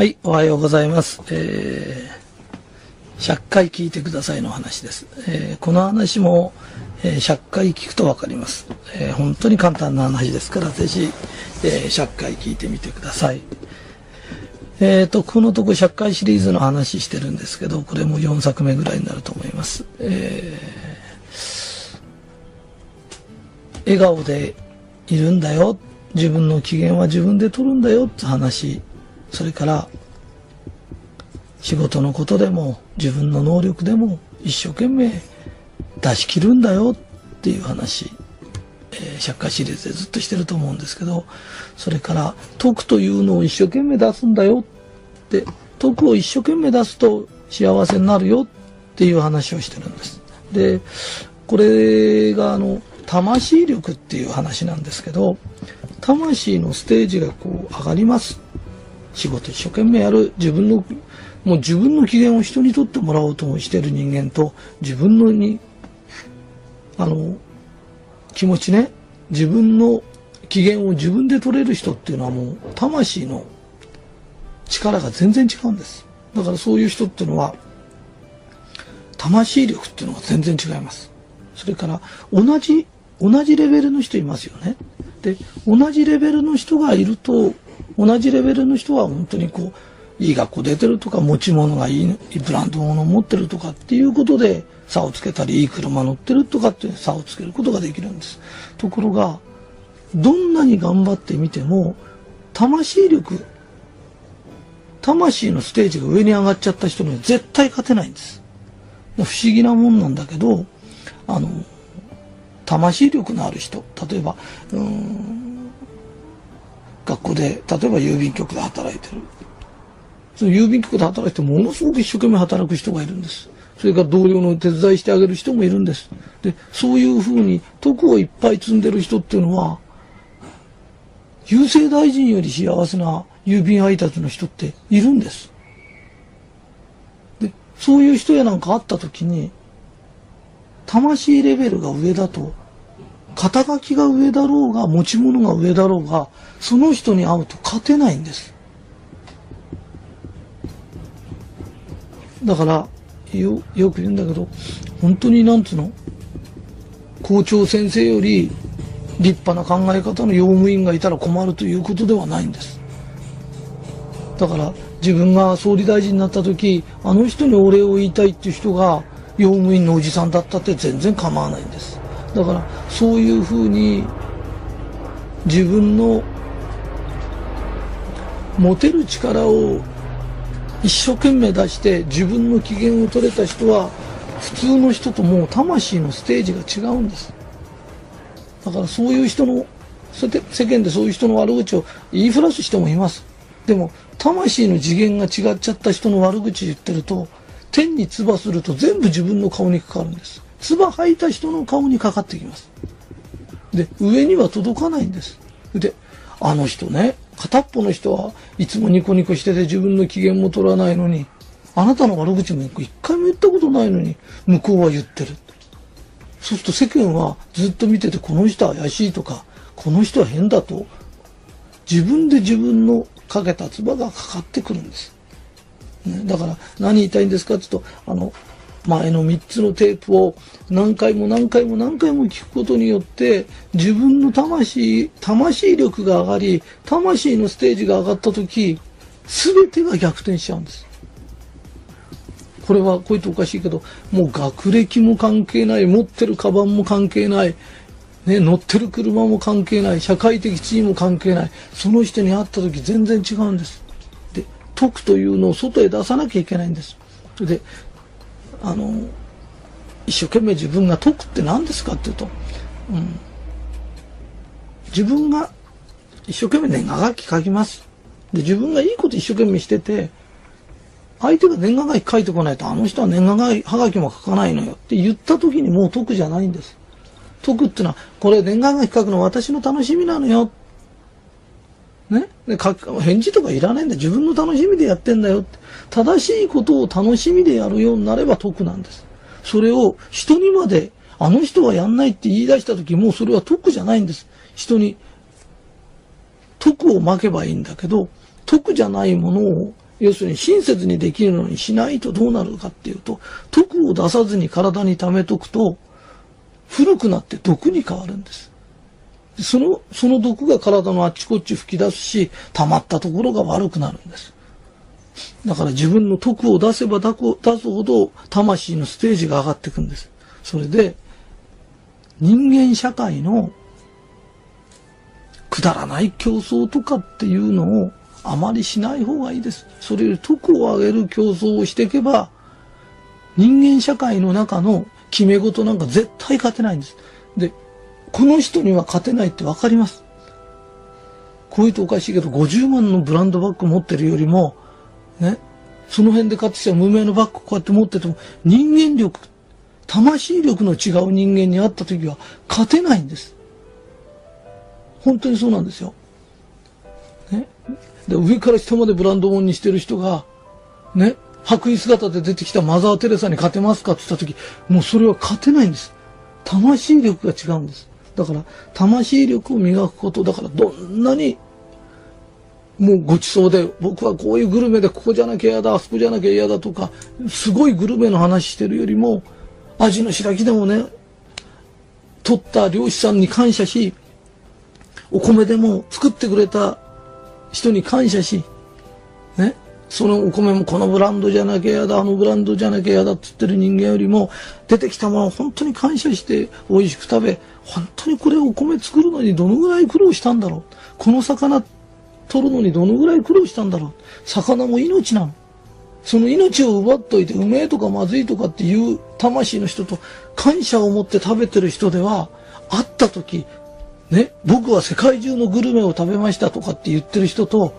はい、おはようございます。えー、100回聞いてくださいの話です。えーこの話も、えー100回聞くとわかります、えー本当に簡単な話ですから、ぜひ、えー100回聞いてみてください。えーと、このとこ100回シリーズの話してるんですけど、これも4作目ぐらいになると思います。えー笑顔でいるんだよ。自分の機嫌は自分で取るんだよって話。それから、仕事のことでも自分の能力でも一生懸命出し切るんだよっていう話。えー、社会シリーズでずっとしてると思うんですけど、それから、徳というのを一生懸命出すんだよって、徳を一生懸命出すと幸せになるよっていう話をしてるんです。で、これがあの、魂力っていう話なんですけど、魂のステージがこう上がります。仕事一生懸命やる。自分の、もう自分の機嫌を人にとってもらおうとしてる人間と、自分のに、あの、気持ちね、自分の機嫌を自分で取れる人っていうのはもう魂の力が全然違うんです。だからそういう人っていうのは、魂力っていうのが全然違います。それから、同じ、同じレベルの人いますよね。で、同じレベルの人がいると、同じレベルの人は本当にこう、いい学校出てるとか、持ち物がいい、ブランド物を持ってるとかっていうことで差をつけたり、いい車乗ってるとかっていう差をつけることができるんです。ところが、どんなに頑張ってみても、魂力、魂のステージが上に上がっちゃった人には絶対勝てないんです。不思議なもんなんだけど、あの、魂力のある人、例えば、うん、校で、例えば郵便局で働いてる。その郵便局で働いてものすごく一生懸命働く人がいるんです。それから同僚の手伝いしてあげる人もいるんです。で、そういうふうに徳をいっぱい積んでる人っていうのは、郵政大臣より幸せな郵便配達の人っているんです。で、そういう人やなんか会った時に、魂レベルが上だと、肩書きが上だろうが、持ち物が上だろうが、その人に会うと勝てないんです。だから、よ、よく言うんだけど、本当になんつうの、校長先生より立派な考え方の用務員がいたら困るということではないんです。だから、自分が総理大臣になった時、あの人にお礼を言いたいっていう人が、用務員のおじさんだったって全然構わないんです。だから、そういうふうに、自分の持てる力を一生懸命出して自分の機嫌を取れた人は普通の人ともう魂のステージが違うんです。だからそういう人の世間でそういう人の悪口を言いふらす人もいます。でも魂の次元が違っちゃった人の悪口言ってると天に唾すると全部自分の顔にかかるんです。唾吐いた人の顔にかかってきますで上には届かないんですであの人ね片っぽの人はいつもニコニコしてて自分の機嫌も取らないのに、あなたの悪口も一回も言ったことないのに、向こうは言ってる。そうすると世間はずっと見てて、この人は怪しいとか、この人は変だと、自分で自分のかけた唾がかかってくるんです。ね、だから何言いたいんですかって言うと、あの、前の3つのテープを何回も何回も何回も聞くことによって自分の魂、魂力が上がり、魂のステージが上がった時、全てが逆転しちゃうんです。これはこう言っておかしいけど、もう学歴も関係ない、持ってるカバンも関係ない、ね、乗ってる車も関係ない、社会的地位も関係ない、その人に会った時全然違うんです。で、徳というのを外へ出さなきゃいけないんです。で、あの、一生懸命自分が解くって何ですかっていうと、うん、自分が一生懸命年賀書き書きます。で、自分がいいこと一生懸命してて、相手が年賀書き書いてこないと、あの人は年賀はがきも書かないのよって言った時にもう解くじゃないんです。解くっていうのは、これ年賀書き書くの私の楽しみなのよ。ね、で返事とかいらないんだ。自分の楽しみでやってんだよって。正しいことを楽しみでやるようになれば得なんです。それを人にまで、あの人はやんないって言い出した時、もうそれは得じゃないんです。人に、得をまけばいいんだけど、得じゃないものを要するに親切にできるのにしないとどうなるかっていうと、毒を出さずに体に溜めとくと、古くなって毒に変わるんです。その、その毒が体のあっちこっち吹き出すし、溜まったところが悪くなるんです。だから自分の徳を出せば出すほど魂のステージが上がっていくんです。それで、人間社会のくだらない競争とかっていうのをあまりしない方がいいです。それより徳を上げる競争をしていけば、人間社会の中の決め事なんか絶対勝てないんです。で、この人には勝てないってわかります。こういうとおかしいけど、50万のブランドバッグ持ってるよりも、ね、その辺で買ってきた無名のバッグこうやって持ってても、人間力、魂力の違う人間に会った時は勝てないんです。本当にそうなんですよ。ね。で、上から下までブランド物にしてる人が、ね、白衣姿で出てきたマザー・テレサに勝てますかって言った時、もうそれは勝てないんです。魂力が違うんです。だから、魂力を磨くこと、だからどんなに、もうごちそうで、僕はこういうグルメでここじゃなきゃ嫌だ、あそこじゃなきゃ嫌だとか、すごいグルメの話してるよりも、味の白木でもね、取った漁師さんに感謝し、お米でも作ってくれた人に感謝し、ね、そのお米もこのブランドじゃなきゃ嫌だ、あのブランドじゃなきゃ嫌だって言ってる人間よりも、出てきたものを本当に感謝して美味しく食べ、本当にこれお米作るのにどのぐらい苦労したんだろう。この魚取るのにどのぐらい苦労したんだろう。魚も命なの。その命を奪っといてうめえとかまずいとかっていう魂の人と感謝を持って食べてる人では会った時ね、僕は世界中のグルメを食べましたとかって言ってる人と、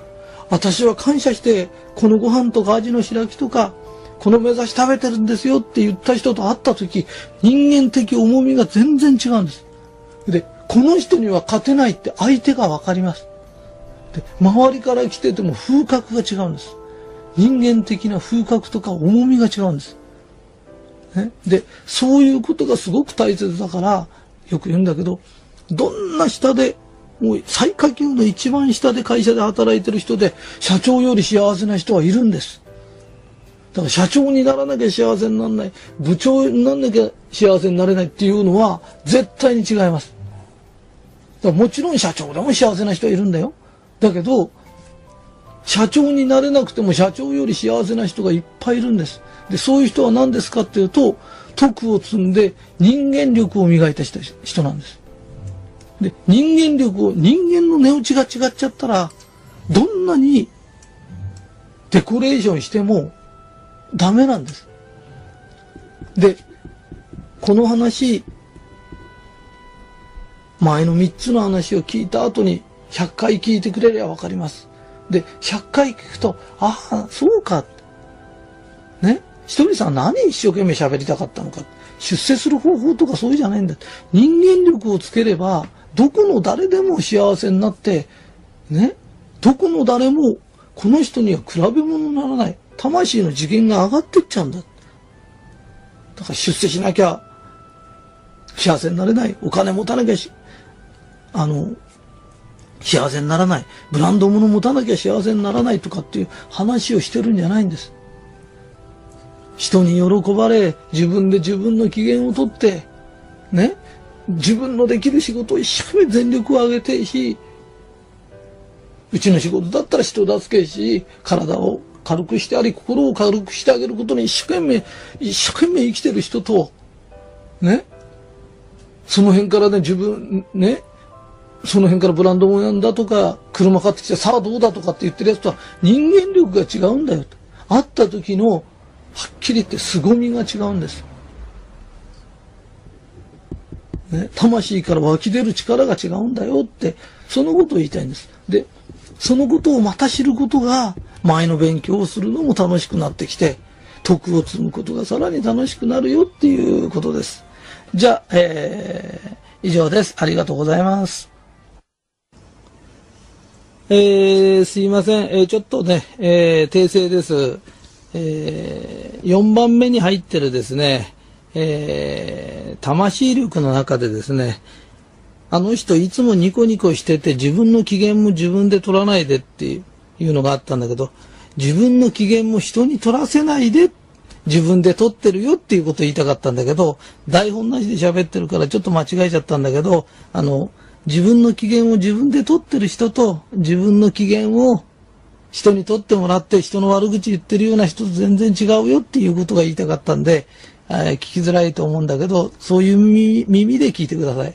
私は感謝してこのご飯とか味の白木とか、この目指し食べてるんですよって言った人と会った時、人間的重みが全然違うんです。で、この人には勝てないって相手がわかります。で、周りから来てても風格が違うんです。人間的な風格とか重みが違うんです。ね、で、そういうことがすごく大切だから、よく言うんだけど、どんな下で、もう最下級の一番下で会社で働いてる人で、社長より幸せな人はいるんです。だから社長にならなきゃ幸せにならない、部長にならなきゃ幸せになれないっていうのは絶対に違います。だからもちろん社長でも幸せな人はいるんだよ。だけど、社長になれなくても社長より幸せな人がいっぱいいるんです。で、そういう人は何ですかっていうと、徳を積んで人間力を磨いた人なんです。で、人間力を、人間の値打ちが違っちゃったら、どんなにデコレーションしてもダメなんです。で、この話、前の3つの話を聞いた後に100回聞いてくれりゃわかります。で、100回聞くと、ああ、そうか。ね？ひとりさん何一生懸命喋りたかったのか。出世する方法とかそういうじゃないんだ。人間力をつければ、どこの誰でも幸せになって、ね、どこの誰もこの人には比べ物にならない。魂の次元が上がってっちゃうんだ。だから出世しなきゃ幸せになれない。お金持たなきゃし、あの、幸せにならない。ブランド物持たなきゃ幸せにならないとかっていう話をしてるんじゃないんです。人に喜ばれ、自分で自分の機嫌をとって、ね、自分のできる仕事を一生懸命全力を挙げてし、うちの仕事だったら人助けし、体を軽くしてあり、心を軽くしてあげることに一生懸命、一生懸命生きてる人と、ね、その辺からね、自分、ね、その辺からブランドもやんだとか、車買ってきて、さあどうだとかって言ってるやつとは人間力が違うんだよと。会った時の、はっきり言って凄みが違うんです。ね、魂から湧き出る力が違うんだよって、そのことを言いたいんです。で、そのことをまた知ることが、前の勉強をするのも楽しくなってきて、徳を積むことがさらに楽しくなるよっていうことです。じゃあ、えー、以上です。ありがとうございます。えー、すいません。えー、ちょっとね、えー、訂正です。えー、4番目に入ってるですね、えー、魂力の中でですね、あの人いつもニコニコしてて自分の機嫌も自分で取らないでっていうのがあったんだけど、自分の機嫌も人に取らせないで、自分で取ってるよっていうことを言いたかったんだけど、台本なしで喋ってるからちょっと間違えちゃったんだけど、あの、自分の機嫌を自分で取ってる人と、自分の機嫌を人に取ってもらって人の悪口言ってるような人と全然違うよっていうことが言いたかったんで、聞きづらいと思うんだけど、そういう耳で聞いてください。